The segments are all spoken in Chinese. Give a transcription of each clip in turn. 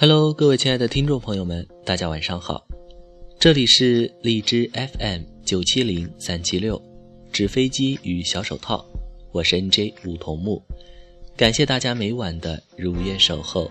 Hello，各位亲爱的听众朋友们，大家晚上好，这里是荔枝 FM 九七零三七六，纸飞机与小手套，我是 NJ 梧桐木，感谢大家每晚的如约守候。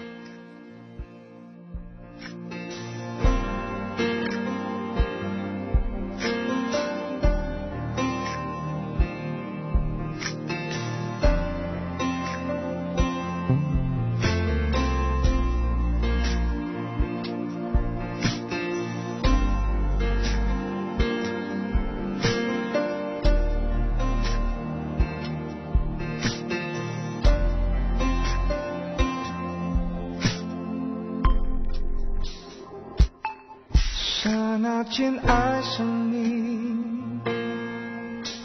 间爱上你，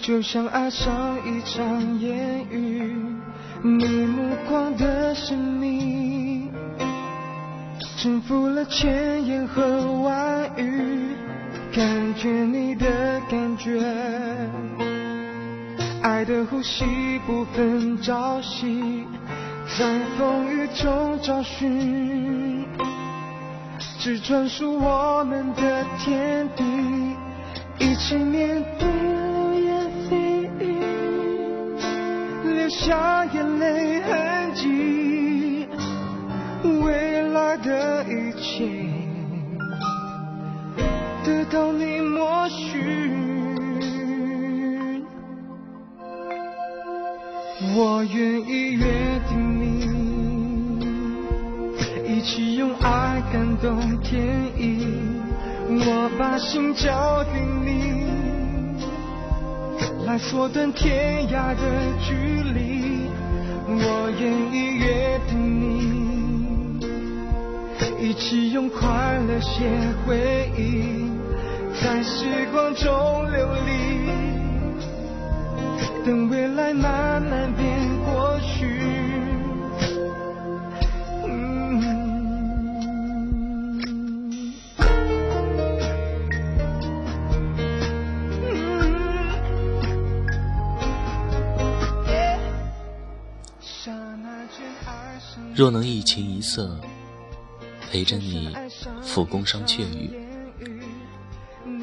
就像爱上一场烟雨，你目光的神秘，征服了千言和万语，感觉你的感觉，爱的呼吸不分朝夕，在风雨中找寻。是专属我们的天地，一起面对流言蜚语，流下眼泪一起用爱感动天意，我把心交给你，来缩短天涯的距离。我愿意约定你，一起用快乐写回忆，在时光中流离，等未来慢慢变若能一琴一色，陪着你抚宫商雀语，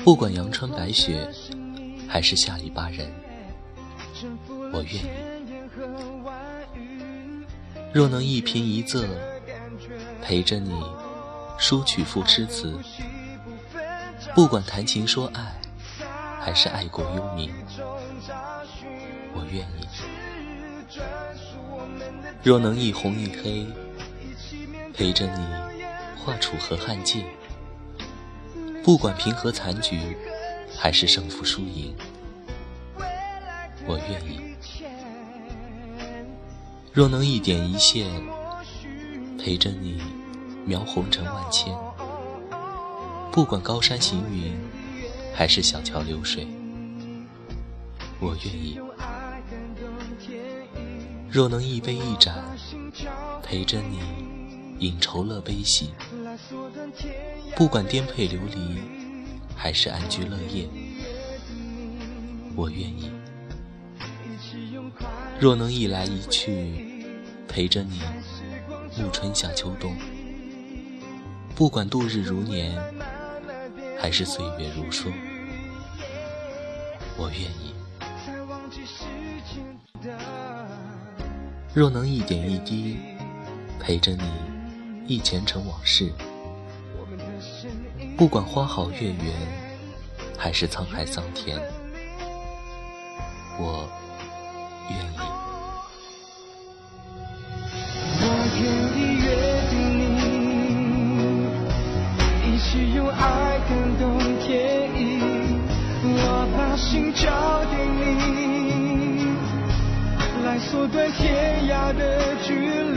不管阳春白雪，还是下里巴人，我愿意。若能一颦一仄，陪着你书曲赋诗词，不管谈情说爱，还是爱过幽冥，我愿意。若能一红一黑，陪着你画楚河汉界，不管平和残局，还是胜负输赢，我愿意。若能一点一线，陪着你描红尘万千，不管高山行云，还是小桥流水，我愿意。若能一杯一盏，陪着你饮愁乐悲喜，不管颠沛流离，还是安居乐业，我愿意。若能一来一去，陪着你暮春夏秋冬，不管度日如年，还是岁月如梭，我愿意。若能一点一滴陪着你忆前尘往事，不管花好月圆，还是沧海桑田，我愿意。的距离。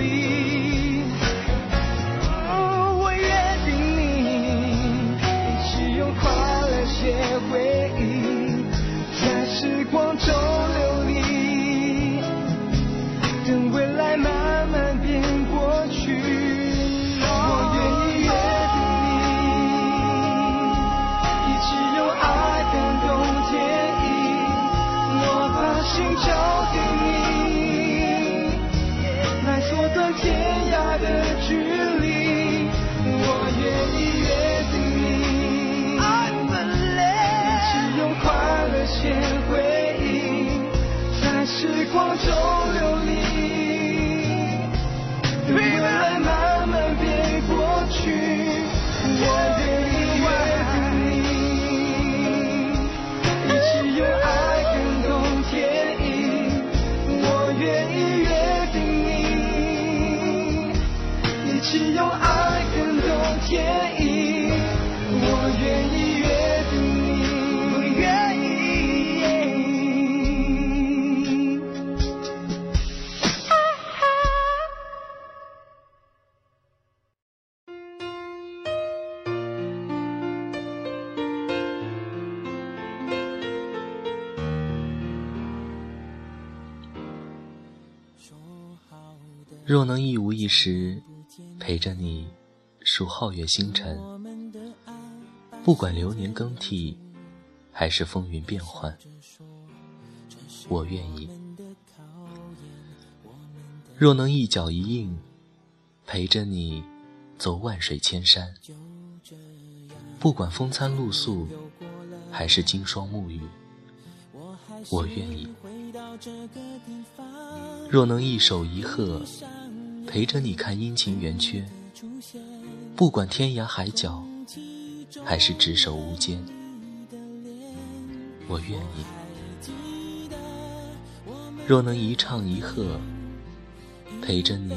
我愿意我愿意约定愿意若能一五一十陪着你数皓月星辰，不管流年更替还是风云变幻，我愿意。若能一脚一印陪着你走万水千山，不管风餐露宿还是金霜沐雨，我愿意。若能一手一鹤，陪着你看阴晴圆缺，不管天涯海角，还是执手无间，我愿意。若能一唱一和，陪着你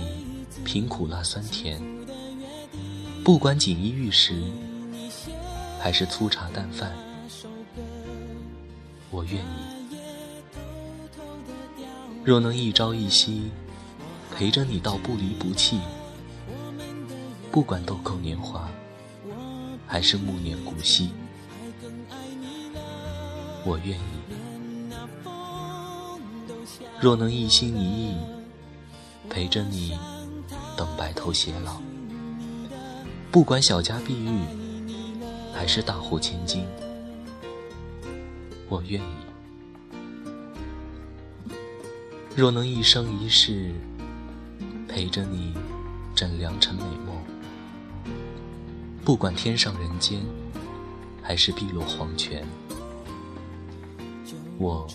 品苦辣酸甜，不管锦衣玉食，还是粗茶淡饭，我愿意。若能一朝一夕陪着你到不离不弃，不管豆蔻年华还是暮年古稀，我愿意。若能一心一意陪着你等白头偕老，不管小家碧玉还是大户千金，我愿意。若能一生一世陪着你枕良辰美梦，不管天上人间还是碧落黄泉，我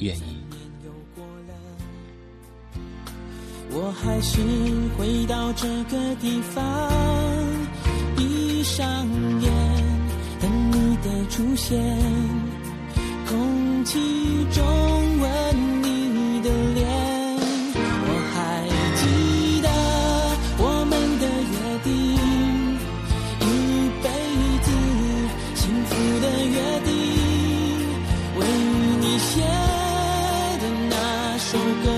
愿意。我还是回到这个地方，闭上眼等你的出现，空气中 so good.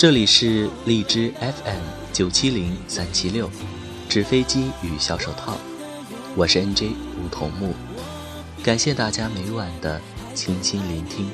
这里是荔枝 FM 九七零三七六，纸飞机与小手套，我是 NJ 梧桐木，感谢大家每晚的倾心聆听。